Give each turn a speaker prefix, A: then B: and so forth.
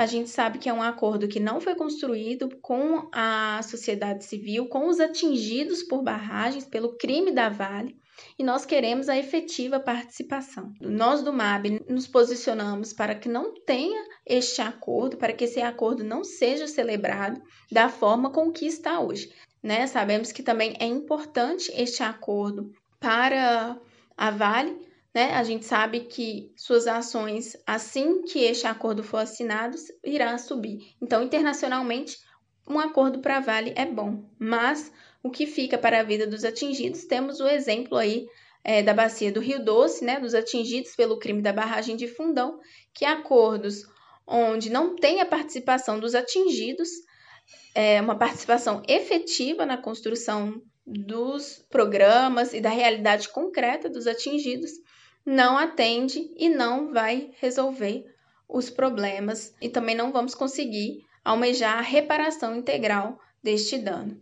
A: A gente sabe que é um acordo que não foi construído com a sociedade civil, com os atingidos por barragens, pelo crime da Vale, e nós queremos a efetiva participação. Nós do MAB nos posicionamos para que não tenha este acordo, para que esse acordo não seja celebrado da forma com que está hoje. Né? Sabemos que também é importante este acordo para a Vale, né? A gente sabe que suas ações, assim que este acordo for assinado, irá subir. Então, internacionalmente, um acordo para Vale é bom, mas o que fica para a vida dos atingidos, temos o exemplo aí é, da bacia do Rio Doce, né, dos atingidos pelo crime da barragem de Fundão, que acordos onde não tem a participação dos atingidos, é, uma participação efetiva na construção dos programas e da realidade concreta dos atingidos, não atende e não vai resolver os problemas e também não vamos conseguir almejar a reparação integral deste dano.